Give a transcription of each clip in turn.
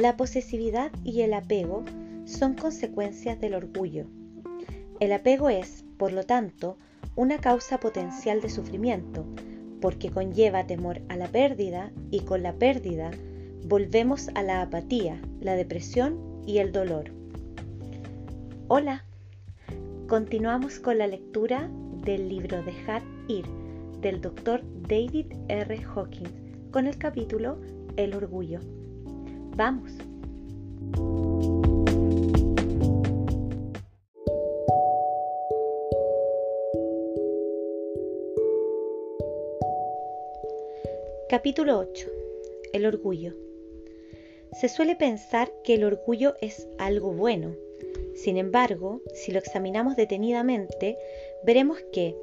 La posesividad y el apego son consecuencias del orgullo. El apego es, por lo tanto, una causa potencial de sufrimiento, porque conlleva temor a la pérdida y con la pérdida volvemos a la apatía, la depresión y el dolor. Hola, continuamos con la lectura del libro Dejar ir del doctor David R. Hawkins con el capítulo El orgullo. Vamos. Capítulo 8. El orgullo. Se suele pensar que el orgullo es algo bueno. Sin embargo, si lo examinamos detenidamente, veremos que,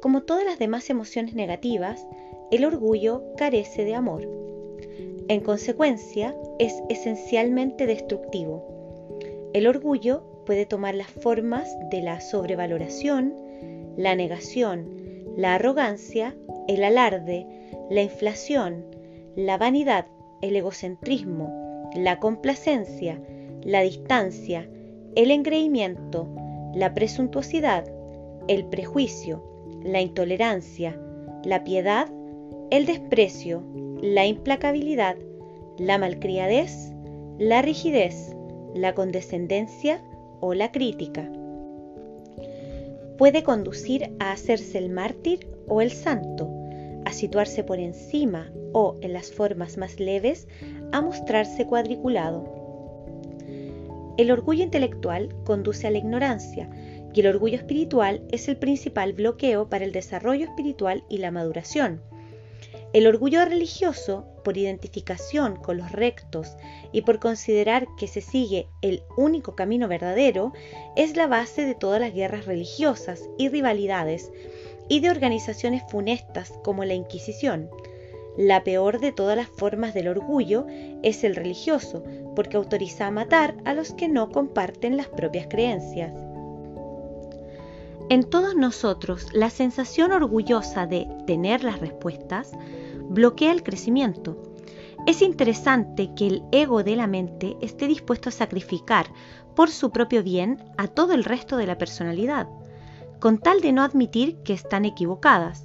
como todas las demás emociones negativas, el orgullo carece de amor. En consecuencia, es esencialmente destructivo. El orgullo puede tomar las formas de la sobrevaloración, la negación, la arrogancia, el alarde, la inflación, la vanidad, el egocentrismo, la complacencia, la distancia, el engreimiento, la presuntuosidad, el prejuicio, la intolerancia, la piedad, el desprecio, la implacabilidad, la malcriadez, la rigidez, la condescendencia o la crítica. Puede conducir a hacerse el mártir o el santo, a situarse por encima o, en las formas más leves, a mostrarse cuadriculado. El orgullo intelectual conduce a la ignorancia y el orgullo espiritual es el principal bloqueo para el desarrollo espiritual y la maduración. El orgullo religioso, por identificación con los rectos y por considerar que se sigue el único camino verdadero, es la base de todas las guerras religiosas y rivalidades y de organizaciones funestas como la Inquisición. La peor de todas las formas del orgullo es el religioso, porque autoriza a matar a los que no comparten las propias creencias. En todos nosotros, la sensación orgullosa de tener las respuestas bloquea el crecimiento. Es interesante que el ego de la mente esté dispuesto a sacrificar por su propio bien a todo el resto de la personalidad, con tal de no admitir que están equivocadas.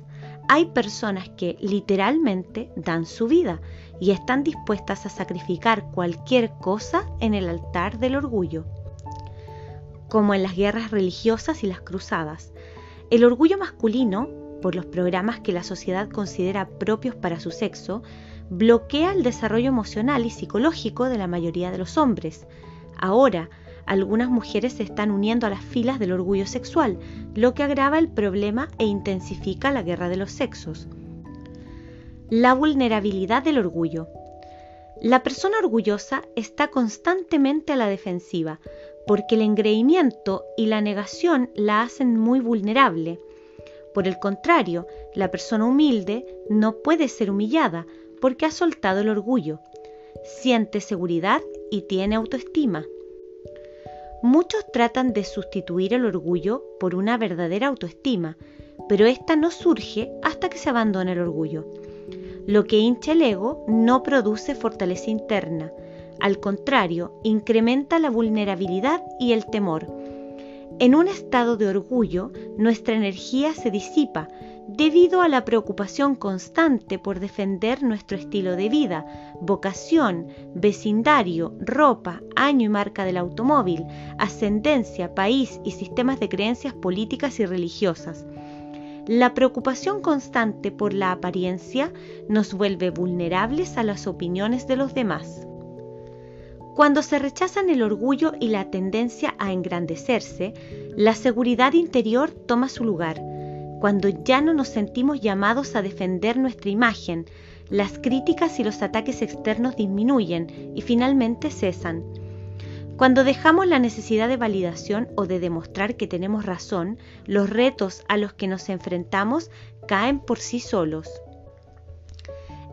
Hay personas que literalmente dan su vida y están dispuestas a sacrificar cualquier cosa en el altar del orgullo, como en las guerras religiosas y las cruzadas. El orgullo masculino por los programas que la sociedad considera propios para su sexo, bloquea el desarrollo emocional y psicológico de la mayoría de los hombres. Ahora, algunas mujeres se están uniendo a las filas del orgullo sexual, lo que agrava el problema e intensifica la guerra de los sexos. La vulnerabilidad del orgullo. La persona orgullosa está constantemente a la defensiva, porque el engreimiento y la negación la hacen muy vulnerable. Por el contrario, la persona humilde no puede ser humillada porque ha soltado el orgullo, siente seguridad y tiene autoestima. Muchos tratan de sustituir el orgullo por una verdadera autoestima, pero esta no surge hasta que se abandona el orgullo. Lo que hincha el ego no produce fortaleza interna, al contrario, incrementa la vulnerabilidad y el temor en un estado de orgullo, nuestra energía se disipa debido a la preocupación constante por defender nuestro estilo de vida, vocación, vecindario, ropa, año y marca del automóvil, ascendencia, país y sistemas de creencias políticas y religiosas. La preocupación constante por la apariencia nos vuelve vulnerables a las opiniones de los demás. Cuando se rechazan el orgullo y la tendencia a engrandecerse, la seguridad interior toma su lugar. Cuando ya no nos sentimos llamados a defender nuestra imagen, las críticas y los ataques externos disminuyen y finalmente cesan. Cuando dejamos la necesidad de validación o de demostrar que tenemos razón, los retos a los que nos enfrentamos caen por sí solos.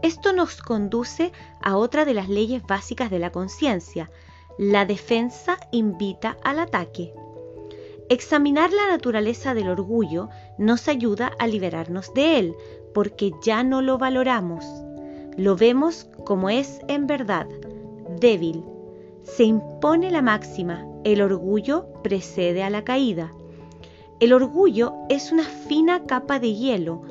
Esto nos conduce a otra de las leyes básicas de la conciencia. La defensa invita al ataque. Examinar la naturaleza del orgullo nos ayuda a liberarnos de él, porque ya no lo valoramos. Lo vemos como es en verdad, débil, se impone la máxima, el orgullo precede a la caída. El orgullo es una fina capa de hielo,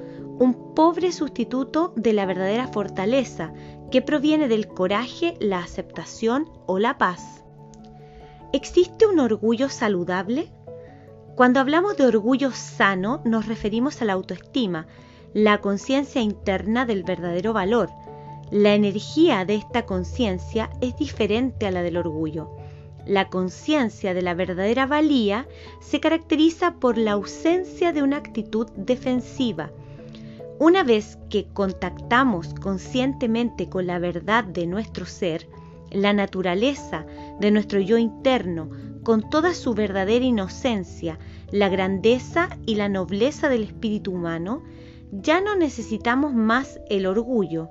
un pobre sustituto de la verdadera fortaleza que proviene del coraje, la aceptación o la paz. ¿Existe un orgullo saludable? Cuando hablamos de orgullo sano nos referimos a la autoestima, la conciencia interna del verdadero valor. La energía de esta conciencia es diferente a la del orgullo. La conciencia de la verdadera valía se caracteriza por la ausencia de una actitud defensiva. Una vez que contactamos conscientemente con la verdad de nuestro ser, la naturaleza de nuestro yo interno, con toda su verdadera inocencia, la grandeza y la nobleza del espíritu humano, ya no necesitamos más el orgullo.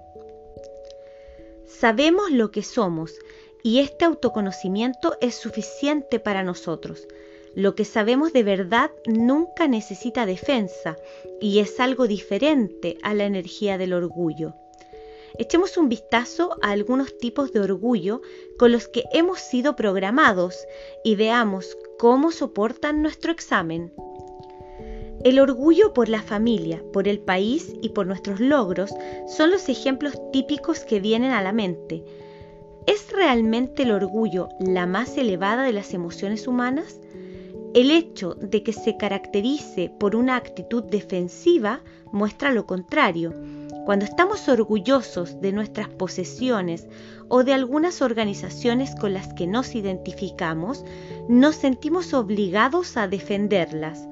Sabemos lo que somos y este autoconocimiento es suficiente para nosotros. Lo que sabemos de verdad nunca necesita defensa y es algo diferente a la energía del orgullo. Echemos un vistazo a algunos tipos de orgullo con los que hemos sido programados y veamos cómo soportan nuestro examen. El orgullo por la familia, por el país y por nuestros logros son los ejemplos típicos que vienen a la mente. ¿Es realmente el orgullo la más elevada de las emociones humanas? El hecho de que se caracterice por una actitud defensiva muestra lo contrario. Cuando estamos orgullosos de nuestras posesiones o de algunas organizaciones con las que nos identificamos, nos sentimos obligados a defenderlas.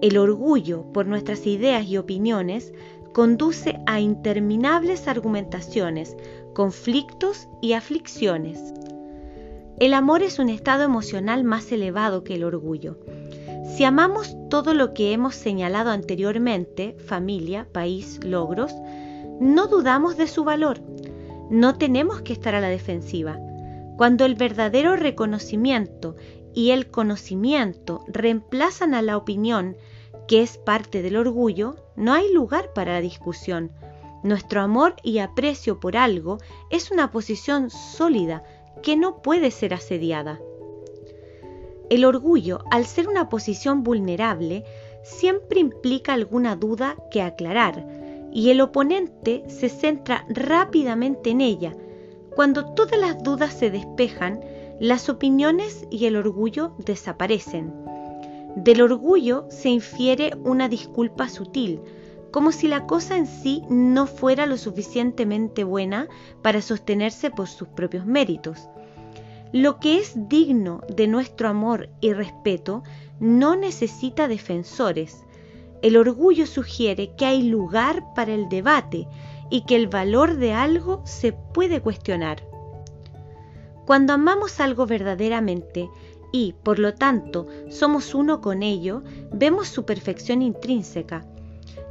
El orgullo por nuestras ideas y opiniones conduce a interminables argumentaciones, conflictos y aflicciones. El amor es un estado emocional más elevado que el orgullo. Si amamos todo lo que hemos señalado anteriormente, familia, país, logros, no dudamos de su valor. No tenemos que estar a la defensiva. Cuando el verdadero reconocimiento y el conocimiento reemplazan a la opinión, que es parte del orgullo, no hay lugar para la discusión. Nuestro amor y aprecio por algo es una posición sólida que no puede ser asediada. El orgullo, al ser una posición vulnerable, siempre implica alguna duda que aclarar y el oponente se centra rápidamente en ella. Cuando todas las dudas se despejan, las opiniones y el orgullo desaparecen. Del orgullo se infiere una disculpa sutil, como si la cosa en sí no fuera lo suficientemente buena para sostenerse por sus propios méritos. Lo que es digno de nuestro amor y respeto no necesita defensores. El orgullo sugiere que hay lugar para el debate y que el valor de algo se puede cuestionar. Cuando amamos algo verdaderamente y, por lo tanto, somos uno con ello, vemos su perfección intrínseca.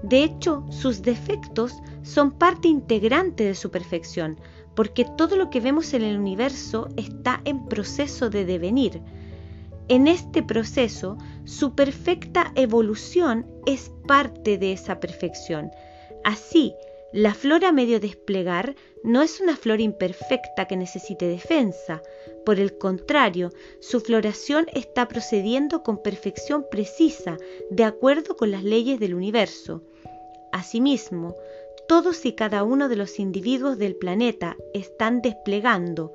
De hecho, sus defectos son parte integrante de su perfección, porque todo lo que vemos en el universo está en proceso de devenir. En este proceso, su perfecta evolución es parte de esa perfección. Así, la flor a medio desplegar no es una flor imperfecta que necesite defensa. Por el contrario, su floración está procediendo con perfección precisa, de acuerdo con las leyes del universo. Asimismo, todos y cada uno de los individuos del planeta están desplegando,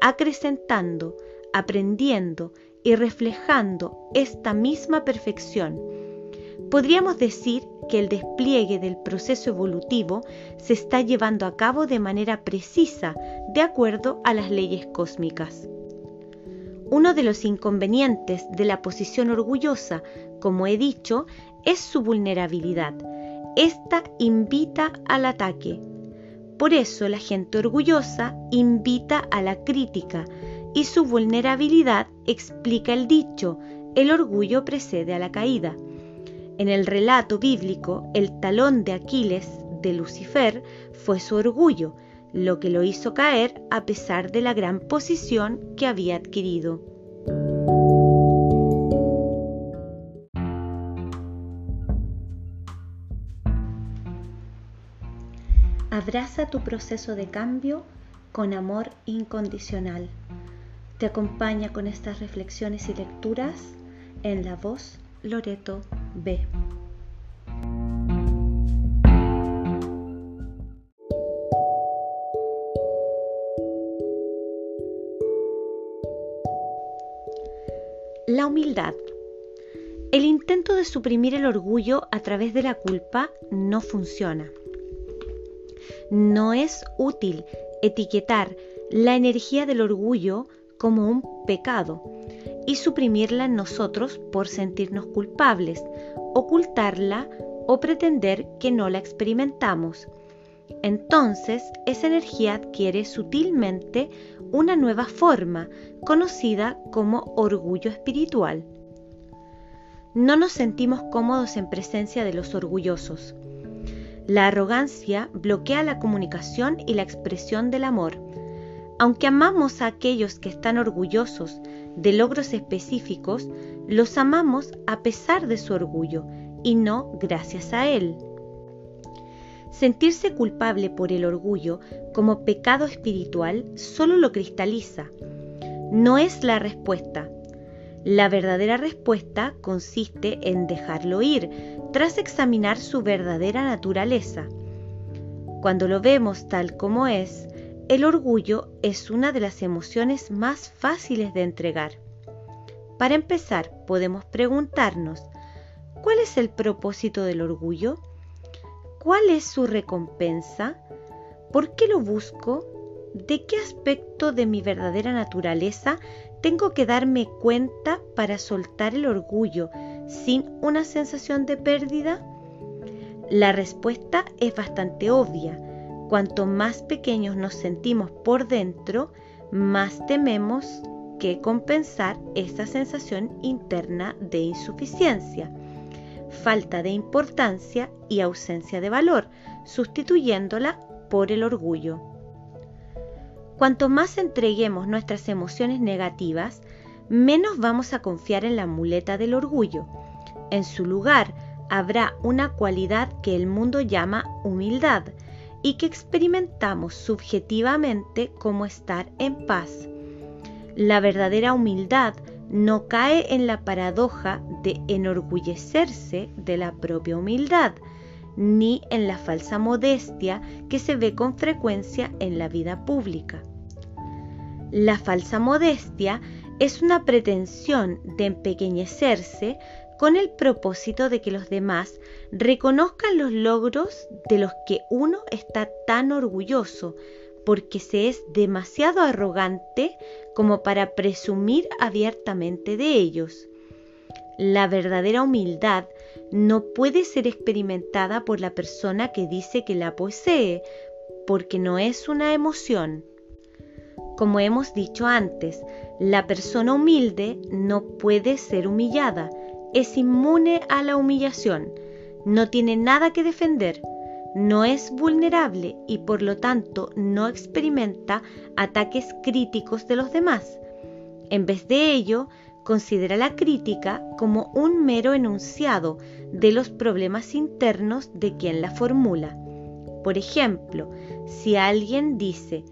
acrecentando, aprendiendo y reflejando esta misma perfección. Podríamos decir que el despliegue del proceso evolutivo se está llevando a cabo de manera precisa, de acuerdo a las leyes cósmicas. Uno de los inconvenientes de la posición orgullosa, como he dicho, es su vulnerabilidad esta invita al ataque. Por eso la gente orgullosa invita a la crítica y su vulnerabilidad explica el dicho, el orgullo precede a la caída. En el relato bíblico, el talón de Aquiles de Lucifer fue su orgullo, lo que lo hizo caer a pesar de la gran posición que había adquirido. Abraza tu proceso de cambio con amor incondicional. te acompaña con estas reflexiones y lecturas en la voz Loreto B. La humildad. El intento de suprimir el orgullo a través de la culpa no funciona. No es útil etiquetar la energía del orgullo como un pecado y suprimirla en nosotros por sentirnos culpables, ocultarla o pretender que no la experimentamos. Entonces, esa energía adquiere sutilmente una nueva forma, conocida como orgullo espiritual. No nos sentimos cómodos en presencia de los orgullosos. La arrogancia bloquea la comunicación y la expresión del amor. Aunque amamos a aquellos que están orgullosos de logros específicos, los amamos a pesar de su orgullo y no gracias a él. Sentirse culpable por el orgullo como pecado espiritual solo lo cristaliza. No es la respuesta. La verdadera respuesta consiste en dejarlo ir tras examinar su verdadera naturaleza. Cuando lo vemos tal como es, el orgullo es una de las emociones más fáciles de entregar. Para empezar, podemos preguntarnos, ¿cuál es el propósito del orgullo? ¿Cuál es su recompensa? ¿Por qué lo busco? ¿De qué aspecto de mi verdadera naturaleza tengo que darme cuenta para soltar el orgullo sin una sensación de pérdida? La respuesta es bastante obvia. Cuanto más pequeños nos sentimos por dentro, más tememos que compensar esa sensación interna de insuficiencia falta de importancia y ausencia de valor, sustituyéndola por el orgullo. Cuanto más entreguemos nuestras emociones negativas, menos vamos a confiar en la muleta del orgullo. En su lugar habrá una cualidad que el mundo llama humildad y que experimentamos subjetivamente como estar en paz. La verdadera humildad no cae en la paradoja de enorgullecerse de la propia humildad, ni en la falsa modestia que se ve con frecuencia en la vida pública. La falsa modestia es una pretensión de empequeñecerse con el propósito de que los demás reconozcan los logros de los que uno está tan orgulloso, porque se es demasiado arrogante como para presumir abiertamente de ellos. La verdadera humildad no puede ser experimentada por la persona que dice que la posee, porque no es una emoción. Como hemos dicho antes, la persona humilde no puede ser humillada, es inmune a la humillación, no tiene nada que defender, no es vulnerable y por lo tanto no experimenta ataques críticos de los demás. En vez de ello, considera la crítica como un mero enunciado de los problemas internos de quien la formula. Por ejemplo, si alguien dice,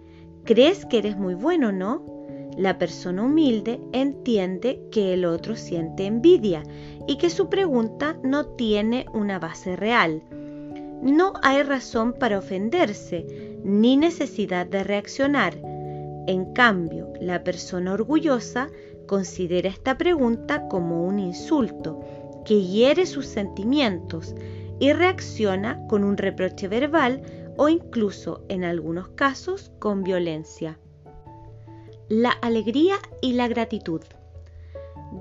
¿crees que eres muy bueno, no? La persona humilde entiende que el otro siente envidia y que su pregunta no tiene una base real no hay razón para ofenderse ni necesidad de reaccionar. En cambio, la persona orgullosa considera esta pregunta como un insulto que hiere sus sentimientos y reacciona con un reproche verbal o incluso en algunos casos con violencia. La alegría y la gratitud.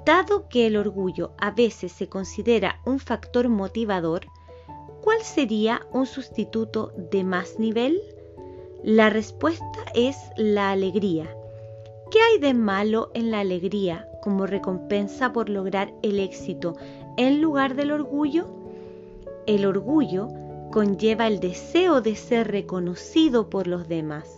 Dado que el orgullo a veces se considera un factor motivador, ¿cuál sería un sustituto de más nivel? La respuesta es la alegría. ¿Qué hay de malo en la alegría como recompensa por lograr el éxito en lugar del orgullo? El orgullo conlleva el deseo de ser reconocido por los demás.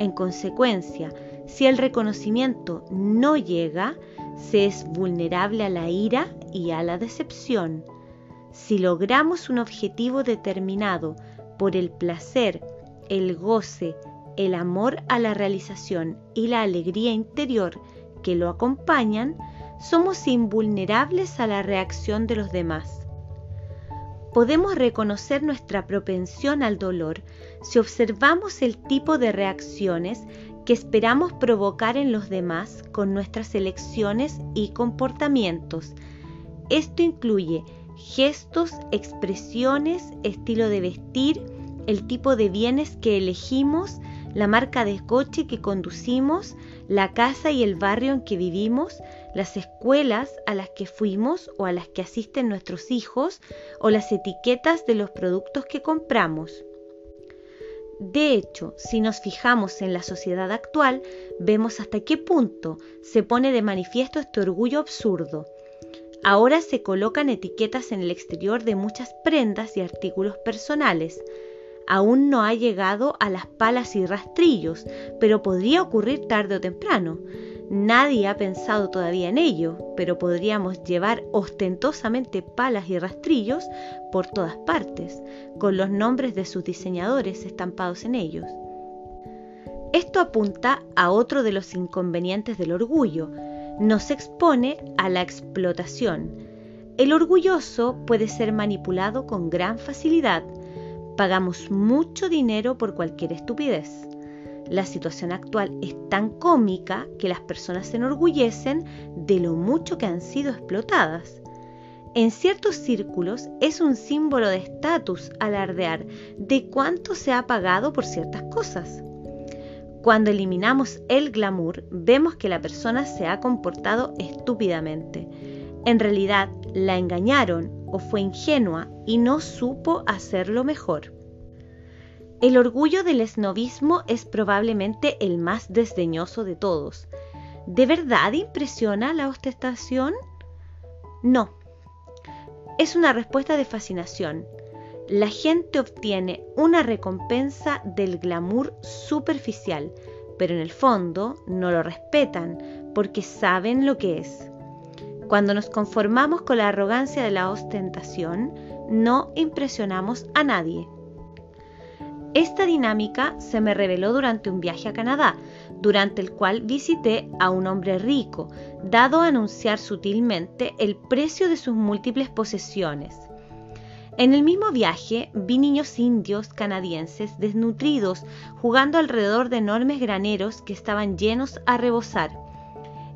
En consecuencia, si el reconocimiento no llega, se es vulnerable a la ira y a la decepción. Si logramos un objetivo determinado por el placer, el goce, el amor a la realización y la alegría interior que lo acompañan, somos invulnerables a la reacción de los demás. Podemos reconocer nuestra propensión al dolor si observamos el tipo de reacciones que esperamos provocar en los demás con nuestras elecciones y comportamientos. Esto incluye gestos, expresiones, estilo de vestir, el tipo de bienes que elegimos, la marca de coche que conducimos, la casa y el barrio en que vivimos, las escuelas a las que fuimos o a las que asisten nuestros hijos o las etiquetas de los productos que compramos. De hecho, si nos fijamos en la sociedad actual, vemos hasta qué punto se pone de manifiesto este orgullo absurdo. Ahora se colocan etiquetas en el exterior de muchas prendas y artículos personales, aún no ha llegado a las palas y rastrillos, pero podría ocurrir tarde o temprano. Nadie ha pensado todavía en ello, pero podríamos llevar ostentosamente palas y rastrillos por todas partes, con los nombres de sus diseñadores estampados en ellos. Esto apunta a otro de los inconvenientes del orgullo. Nos expone a la explotación. El orgulloso puede ser manipulado con gran facilidad Pagamos mucho dinero por cualquier estupidez. La situación actual es tan cómica que las personas se enorgullecen de lo mucho que han sido explotadas. En ciertos círculos es un símbolo de estatus alardear de cuánto se ha pagado por ciertas cosas. Cuando eliminamos el glamour, vemos que la persona se ha comportado estúpidamente. En realidad, la engañaron o fue ingenua y no supo hacerlo mejor. El orgullo del esnovismo es probablemente el más desdeñoso de todos. ¿De verdad impresiona la ostentación? No. Es una respuesta de fascinación. La gente obtiene una recompensa del glamour superficial, pero en el fondo no lo respetan porque saben lo que es. Cuando nos conformamos con la arrogancia de la ostentación, no impresionamos a nadie. Esta dinámica se me reveló durante un viaje a Canadá, durante el cual visité a un hombre rico, dado a anunciar sutilmente el precio de sus múltiples posesiones. En el mismo viaje vi niños indios canadienses desnutridos jugando alrededor de enormes graneros que estaban llenos a rebosar.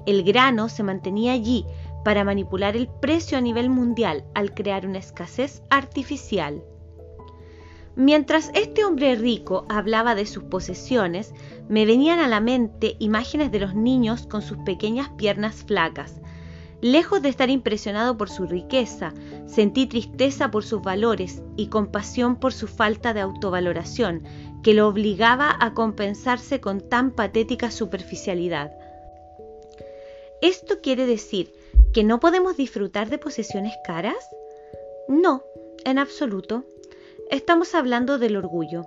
El grano se mantenía allí, para manipular el precio a nivel mundial al crear una escasez artificial. Mientras este hombre rico hablaba de sus posesiones, me venían a la mente imágenes de los niños con sus pequeñas piernas flacas. Lejos de estar impresionado por su riqueza, sentí tristeza por sus valores y compasión por su falta de autovaloración, que lo obligaba a compensarse con tan patética superficialidad. Esto quiere decir ¿Que no podemos disfrutar de posesiones caras? No, en absoluto. Estamos hablando del orgullo.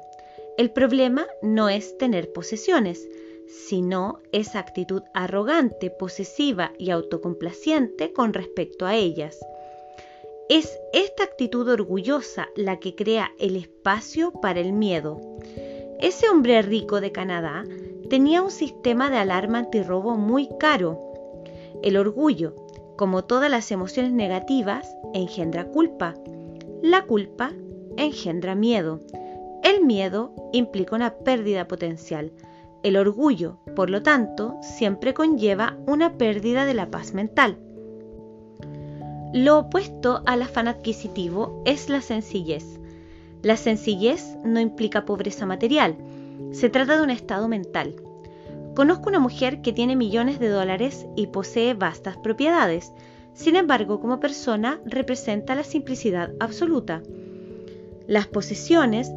El problema no es tener posesiones, sino esa actitud arrogante, posesiva y autocomplaciente con respecto a ellas. Es esta actitud orgullosa la que crea el espacio para el miedo. Ese hombre rico de Canadá tenía un sistema de alarma antirrobo muy caro. El orgullo, como todas las emociones negativas, engendra culpa. La culpa engendra miedo. El miedo implica una pérdida potencial. El orgullo, por lo tanto, siempre conlleva una pérdida de la paz mental. Lo opuesto al afán adquisitivo es la sencillez. La sencillez no implica pobreza material, se trata de un estado mental. Conozco una mujer que tiene millones de dólares y posee vastas propiedades. Sin embargo, como persona representa la simplicidad absoluta. Las posesiones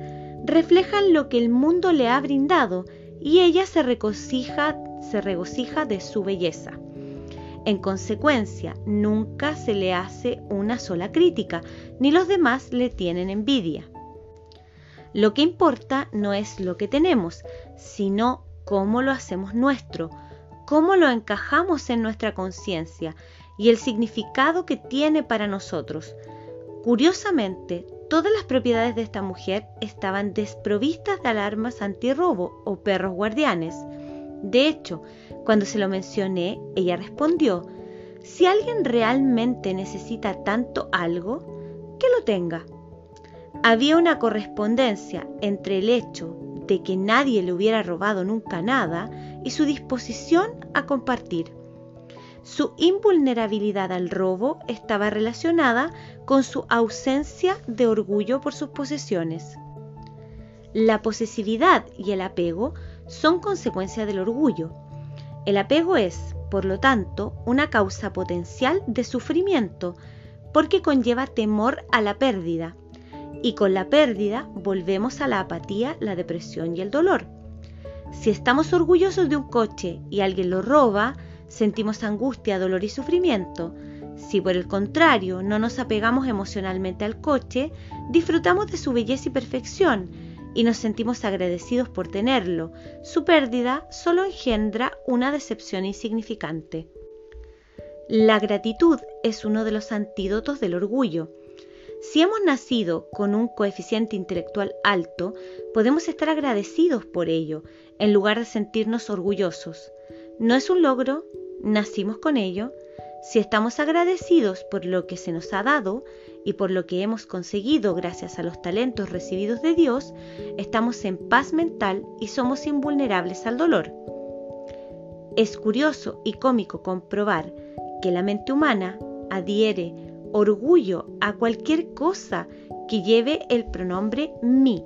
reflejan lo que el mundo le ha brindado y ella se regocija, se regocija de su belleza. En consecuencia, nunca se le hace una sola crítica, ni los demás le tienen envidia. Lo que importa no es lo que tenemos, sino cómo lo hacemos nuestro, cómo lo encajamos en nuestra conciencia y el significado que tiene para nosotros. Curiosamente, Todas las propiedades de esta mujer estaban desprovistas de alarmas antirrobo o perros guardianes. De hecho, cuando se lo mencioné, ella respondió, si alguien realmente necesita tanto algo, que lo tenga. Había una correspondencia entre el hecho de que nadie le hubiera robado nunca nada y su disposición a compartir. Su invulnerabilidad al robo estaba relacionada con su ausencia de orgullo por sus posesiones. La posesividad y el apego son consecuencia del orgullo. El apego es, por lo tanto, una causa potencial de sufrimiento porque conlleva temor a la pérdida. Y con la pérdida volvemos a la apatía, la depresión y el dolor. Si estamos orgullosos de un coche y alguien lo roba, sentimos angustia, dolor y sufrimiento. Si por el contrario no nos apegamos emocionalmente al coche, disfrutamos de su belleza y perfección y nos sentimos agradecidos por tenerlo. Su pérdida solo engendra una decepción insignificante. La gratitud es uno de los antídotos del orgullo. Si hemos nacido con un coeficiente intelectual alto, podemos estar agradecidos por ello, en lugar de sentirnos orgullosos. No es un logro, nacimos con ello. Si estamos agradecidos por lo que se nos ha dado y por lo que hemos conseguido gracias a los talentos recibidos de Dios, estamos en paz mental y somos invulnerables al dolor. Es curioso y cómico comprobar que la mente humana adhiere orgullo a cualquier cosa que lleve el pronombre mi.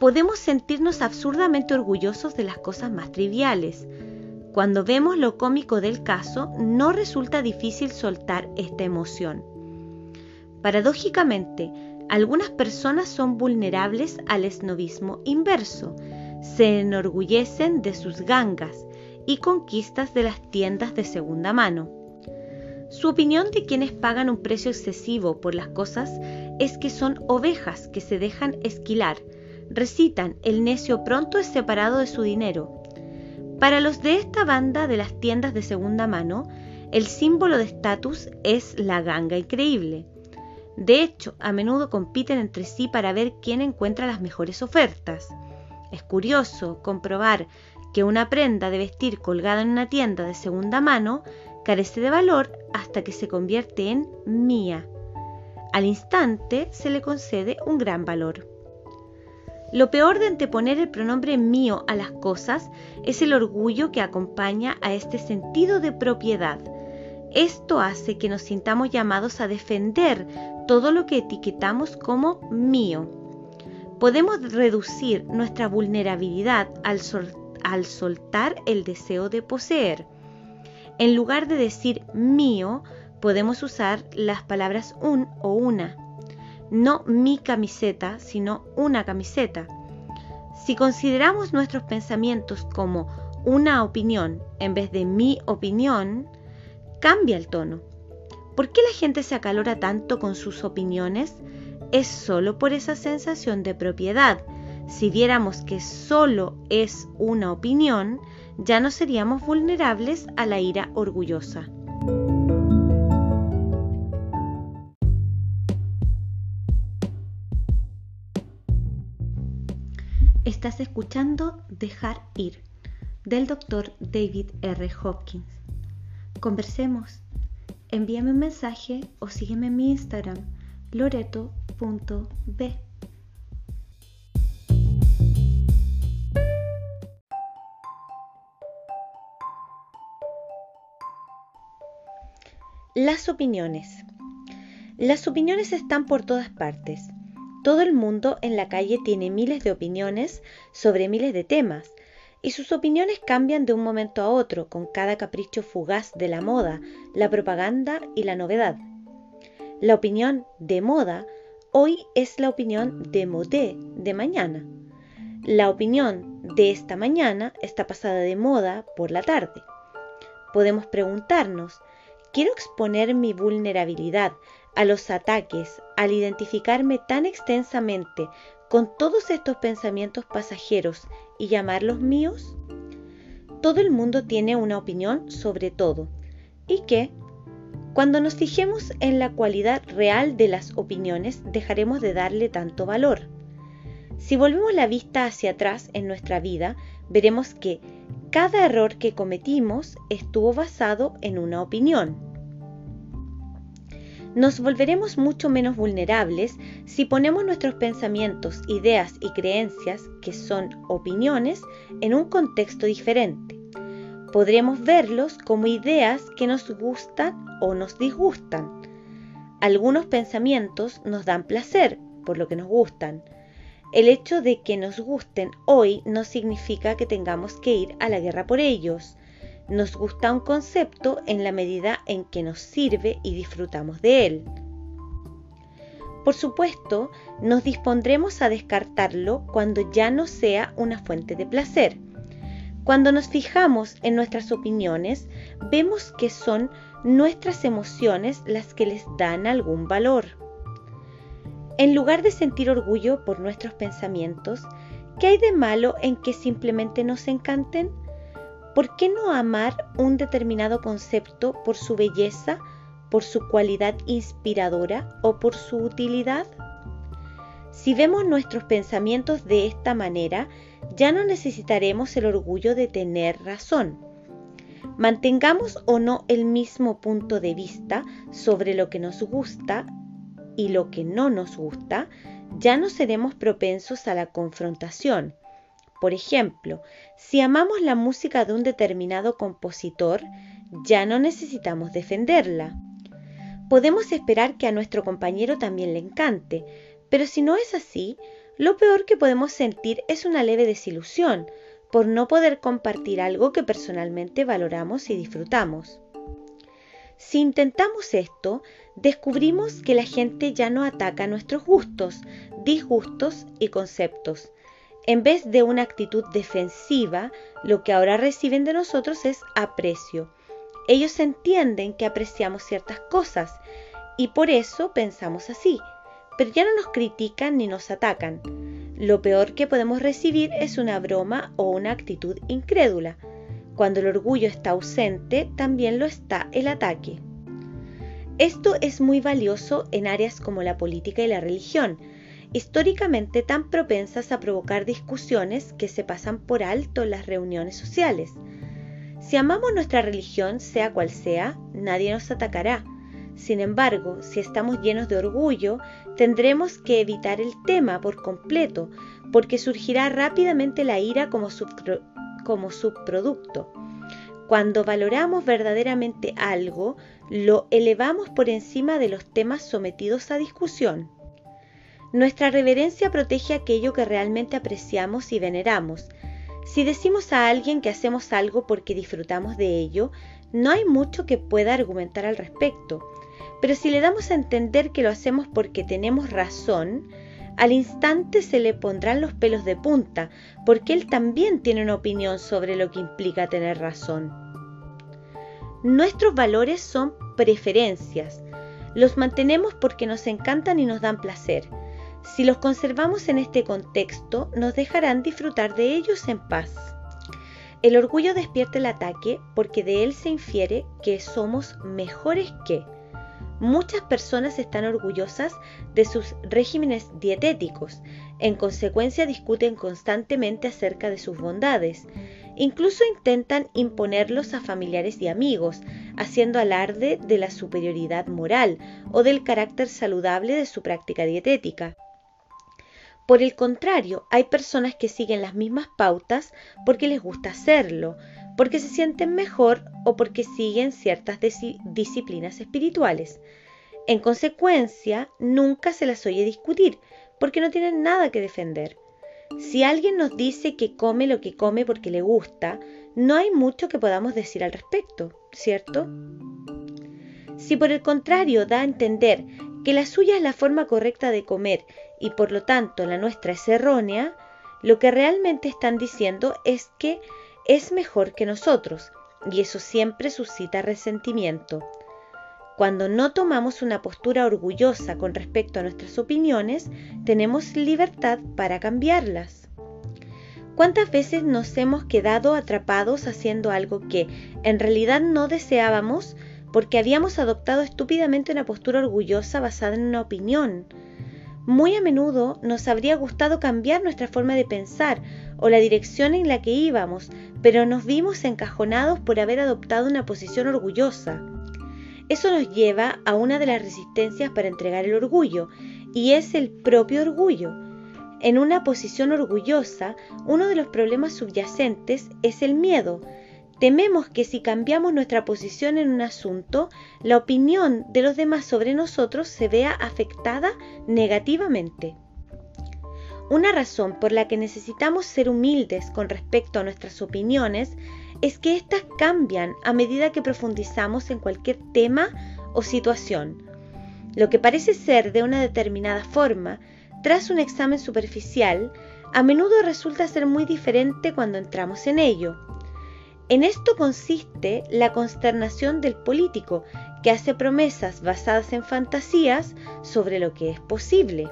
Podemos sentirnos absurdamente orgullosos de las cosas más triviales. Cuando vemos lo cómico del caso, no resulta difícil soltar esta emoción. Paradójicamente, algunas personas son vulnerables al esnovismo inverso, se enorgullecen de sus gangas y conquistas de las tiendas de segunda mano. Su opinión de quienes pagan un precio excesivo por las cosas es que son ovejas que se dejan esquilar, recitan el necio pronto es separado de su dinero. Para los de esta banda de las tiendas de segunda mano, el símbolo de estatus es la ganga increíble. De hecho, a menudo compiten entre sí para ver quién encuentra las mejores ofertas. Es curioso comprobar que una prenda de vestir colgada en una tienda de segunda mano carece de valor hasta que se convierte en mía. Al instante se le concede un gran valor. Lo peor de anteponer el pronombre mío a las cosas es el orgullo que acompaña a este sentido de propiedad. Esto hace que nos sintamos llamados a defender todo lo que etiquetamos como mío. Podemos reducir nuestra vulnerabilidad al, soltar el deseo de poseer. En lugar de decir mío, podemos usar las palabras un o una. No mi camiseta, sino una camiseta. Si consideramos nuestros pensamientos como una opinión en vez de mi opinión, cambia el tono. ¿Por qué la gente se acalora tanto con sus opiniones? Es solo por esa sensación de propiedad. Si viéramos que solo es una opinión, ya no seríamos vulnerables a la ira orgullosa. Estás escuchando Dejar Ir del doctor David R. Hopkins. Conversemos. Envíame un mensaje o sígueme en mi Instagram loreto.b. Las opiniones. Las opiniones están por todas partes. Todo el mundo en la calle tiene miles de opiniones sobre miles de temas y sus opiniones cambian de un momento a otro con cada capricho fugaz de la moda, la propaganda y la novedad. La opinión de moda hoy es la opinión de modé de mañana. La opinión de esta mañana está pasada de moda por la tarde. Podemos preguntarnos, Quiero exponer mi vulnerabilidad a los ataques al identificarme tan extensamente con todos estos pensamientos pasajeros y llamarlos míos? Todo el mundo tiene una opinión sobre todo. ¿Y qué? Cuando nos fijemos en la cualidad real de las opiniones, dejaremos de darle tanto valor. Si volvemos la vista hacia atrás en nuestra vida, veremos que cada error que cometimos estuvo basado en una opinión. Nos volveremos mucho menos vulnerables si ponemos nuestros pensamientos, ideas y creencias, que son opiniones, en un contexto diferente. Podremos verlos como ideas que nos gustan o nos disgustan. Algunos pensamientos nos dan placer por lo que nos gustan, el hecho de que nos gusten hoy no significa que tengamos que ir a la guerra por ellos. Nos gusta un concepto en la medida en que nos sirve y disfrutamos de él. Por supuesto, nos dispondremos a descartarlo cuando ya no sea una fuente de placer. Cuando nos fijamos en nuestras opiniones, vemos que son nuestras emociones las que les dan algún valor. En lugar de sentir orgullo por nuestros pensamientos, ¿qué hay de malo en que simplemente nos encanten? ¿Por qué no amar un determinado concepto por su belleza, por su cualidad inspiradora o por su utilidad? Si vemos nuestros pensamientos de esta manera, ya no necesitaremos el orgullo de tener razón. Mantengamos o no el mismo punto de vista sobre lo que nos gusta y lo que no nos gusta, ya no seremos propensos a la confrontación. Por ejemplo, si amamos la música de un determinado compositor, ya no necesitamos defenderla. Podemos esperar que a nuestro compañero también le encante, pero si no es así, lo peor que podemos sentir es una leve desilusión por no poder compartir algo que personalmente valoramos y disfrutamos. Si intentamos esto, descubrimos que la gente ya no ataca nuestros gustos, disgustos y conceptos. En vez de una actitud defensiva, lo que ahora reciben de nosotros es aprecio. Ellos entienden que apreciamos ciertas cosas y por eso pensamos así, pero ya no nos critican ni nos atacan. Lo peor que podemos recibir es una broma o una actitud incrédula. Cuando el orgullo está ausente, también lo está el ataque. Esto es muy valioso en áreas como la política y la religión, históricamente tan propensas a provocar discusiones que se pasan por alto en las reuniones sociales. Si amamos nuestra religión, sea cual sea, nadie nos atacará. Sin embargo, si estamos llenos de orgullo, tendremos que evitar el tema por completo, porque surgirá rápidamente la ira como, como subproducto. Cuando valoramos verdaderamente algo, lo elevamos por encima de los temas sometidos a discusión. Nuestra reverencia protege aquello que realmente apreciamos y veneramos. Si decimos a alguien que hacemos algo porque disfrutamos de ello, no hay mucho que pueda argumentar al respecto. Pero si le damos a entender que lo hacemos porque tenemos razón, al instante se le pondrán los pelos de punta, porque él también tiene una opinión sobre lo que implica tener razón. Nuestros valores son preferencias. Los mantenemos porque nos encantan y nos dan placer. Si los conservamos en este contexto, nos dejarán disfrutar de ellos en paz. El orgullo despierta el ataque porque de él se infiere que somos mejores que, Muchas personas están orgullosas de sus regímenes dietéticos, en consecuencia discuten constantemente acerca de sus bondades. Incluso intentan imponerlos a familiares y amigos, haciendo alarde de la superioridad moral o del carácter saludable de su práctica dietética. Por el contrario, hay personas que siguen las mismas pautas porque les gusta hacerlo, porque se sienten mejor o porque siguen ciertas disciplinas espirituales. En consecuencia, nunca se las oye discutir, porque no tienen nada que defender. Si alguien nos dice que come lo que come porque le gusta, no hay mucho que podamos decir al respecto, ¿cierto? Si por el contrario da a entender que la suya es la forma correcta de comer y por lo tanto la nuestra es errónea, lo que realmente están diciendo es que es mejor que nosotros, y eso siempre suscita resentimiento. Cuando no tomamos una postura orgullosa con respecto a nuestras opiniones, tenemos libertad para cambiarlas. ¿Cuántas veces nos hemos quedado atrapados haciendo algo que en realidad no deseábamos porque habíamos adoptado estúpidamente una postura orgullosa basada en una opinión. Muy a menudo nos habría gustado cambiar nuestra forma de pensar o la dirección en la que íbamos, pero nos vimos encajonados por haber adoptado una posición orgullosa. Eso nos lleva a una de las resistencias para entregar el orgullo, y es el propio orgullo. En una posición orgullosa, uno de los problemas subyacentes es el miedo. Tememos que si cambiamos nuestra posición en un asunto, la opinión de los demás sobre nosotros se vea afectada negativamente. Una razón por la que necesitamos ser humildes con respecto a nuestras opiniones es que éstas cambian a medida que profundizamos en cualquier tema o situación. Lo que parece ser de una determinada forma, tras un examen superficial, a menudo resulta ser muy diferente cuando entramos en ello. En esto consiste la consternación del político, que hace promesas basadas en fantasías sobre lo que es posible.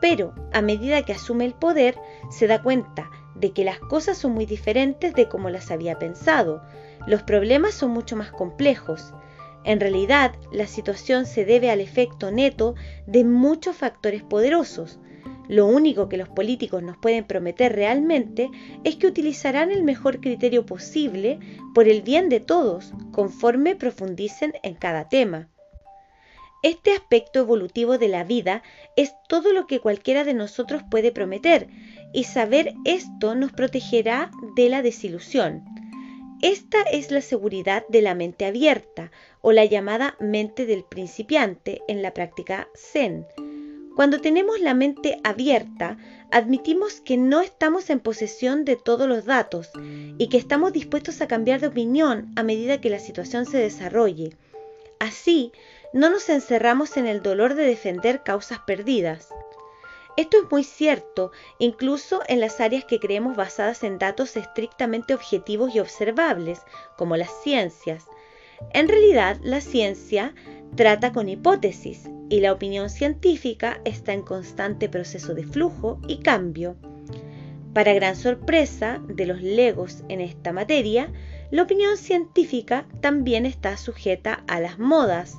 Pero a medida que asume el poder, se da cuenta de que las cosas son muy diferentes de como las había pensado. Los problemas son mucho más complejos. En realidad, la situación se debe al efecto neto de muchos factores poderosos. Lo único que los políticos nos pueden prometer realmente es que utilizarán el mejor criterio posible por el bien de todos, conforme profundicen en cada tema. Este aspecto evolutivo de la vida es todo lo que cualquiera de nosotros puede prometer, y saber esto nos protegerá de la desilusión. Esta es la seguridad de la mente abierta o la llamada mente del principiante en la práctica Zen. Cuando tenemos la mente abierta, admitimos que no estamos en posesión de todos los datos y que estamos dispuestos a cambiar de opinión a medida que la situación se desarrolle. Así, no nos encerramos en el dolor de defender causas perdidas. Esto es muy cierto, incluso en las áreas que creemos basadas en datos estrictamente objetivos y observables, como las ciencias. En realidad, la ciencia trata con hipótesis y la opinión científica está en constante proceso de flujo y cambio. Para gran sorpresa de los legos en esta materia, la opinión científica también está sujeta a las modas,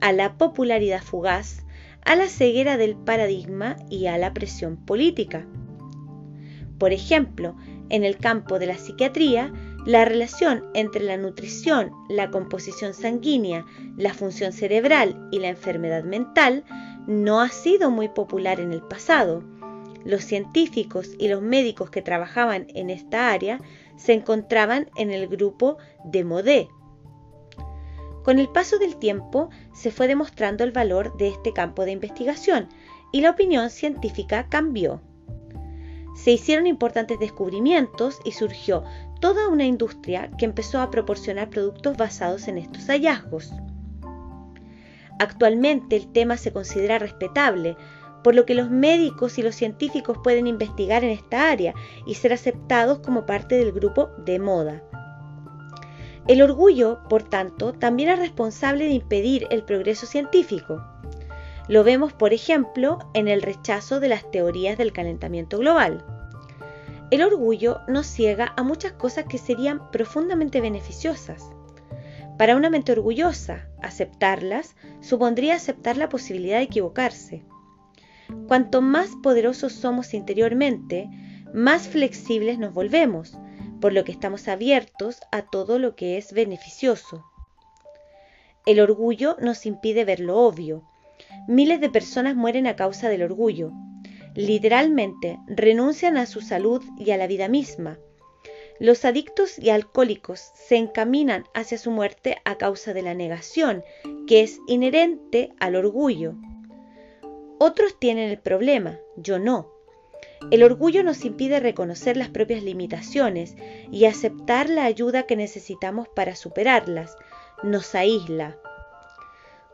a la popularidad fugaz, a la ceguera del paradigma y a la presión política. Por ejemplo, en el campo de la psiquiatría, la relación entre la nutrición, la composición sanguínea, la función cerebral y la enfermedad mental no ha sido muy popular en el pasado. Los científicos y los médicos que trabajaban en esta área se encontraban en el grupo de Modé, con el paso del tiempo se fue demostrando el valor de este campo de investigación y la opinión científica cambió. Se hicieron importantes descubrimientos y surgió toda una industria que empezó a proporcionar productos basados en estos hallazgos. Actualmente el tema se considera respetable, por lo que los médicos y los científicos pueden investigar en esta área y ser aceptados como parte del grupo de moda. El orgullo, por tanto, también es responsable de impedir el progreso científico. Lo vemos, por ejemplo, en el rechazo de las teorías del calentamiento global. El orgullo nos ciega a muchas cosas que serían profundamente beneficiosas. Para una mente orgullosa, aceptarlas supondría aceptar la posibilidad de equivocarse. Cuanto más poderosos somos interiormente, más flexibles nos volvemos, por lo que estamos abiertos a todo lo que es beneficioso. El orgullo nos impide ver lo obvio. Miles de personas mueren a causa del orgullo. Literalmente, renuncian a su salud y a la vida misma. Los adictos y alcohólicos se encaminan hacia su muerte a causa de la negación, que es inherente al orgullo. Otros tienen el problema, yo no. El orgullo nos impide reconocer las propias limitaciones y aceptar la ayuda que necesitamos para superarlas. Nos aísla.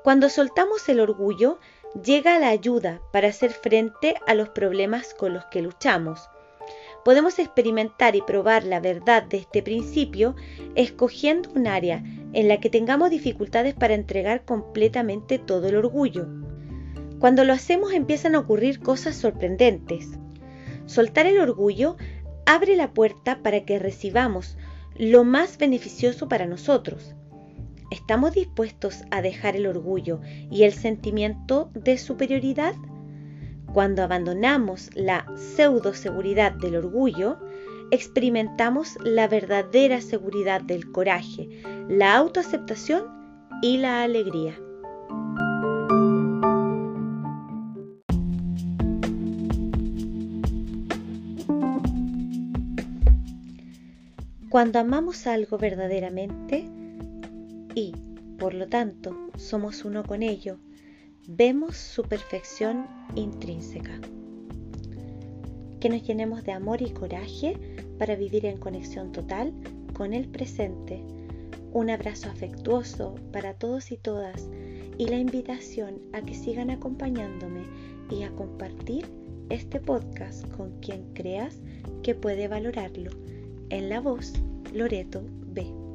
Cuando soltamos el orgullo, llega la ayuda para hacer frente a los problemas con los que luchamos. Podemos experimentar y probar la verdad de este principio escogiendo un área en la que tengamos dificultades para entregar completamente todo el orgullo. Cuando lo hacemos empiezan a ocurrir cosas sorprendentes. Soltar el orgullo abre la puerta para que recibamos lo más beneficioso para nosotros. ¿Estamos dispuestos a dejar el orgullo y el sentimiento de superioridad? Cuando abandonamos la pseudo seguridad del orgullo, experimentamos la verdadera seguridad del coraje, la autoaceptación y la alegría. Cuando amamos algo verdaderamente, y, por lo tanto, somos uno con ello, vemos su perfección intrínseca. Que nos llenemos de amor y coraje para vivir en conexión total con el presente. Un abrazo afectuoso para todos y todas y la invitación a que sigan acompañándome y a compartir este podcast con quien creas que puede valorarlo. En la voz, Loreto B.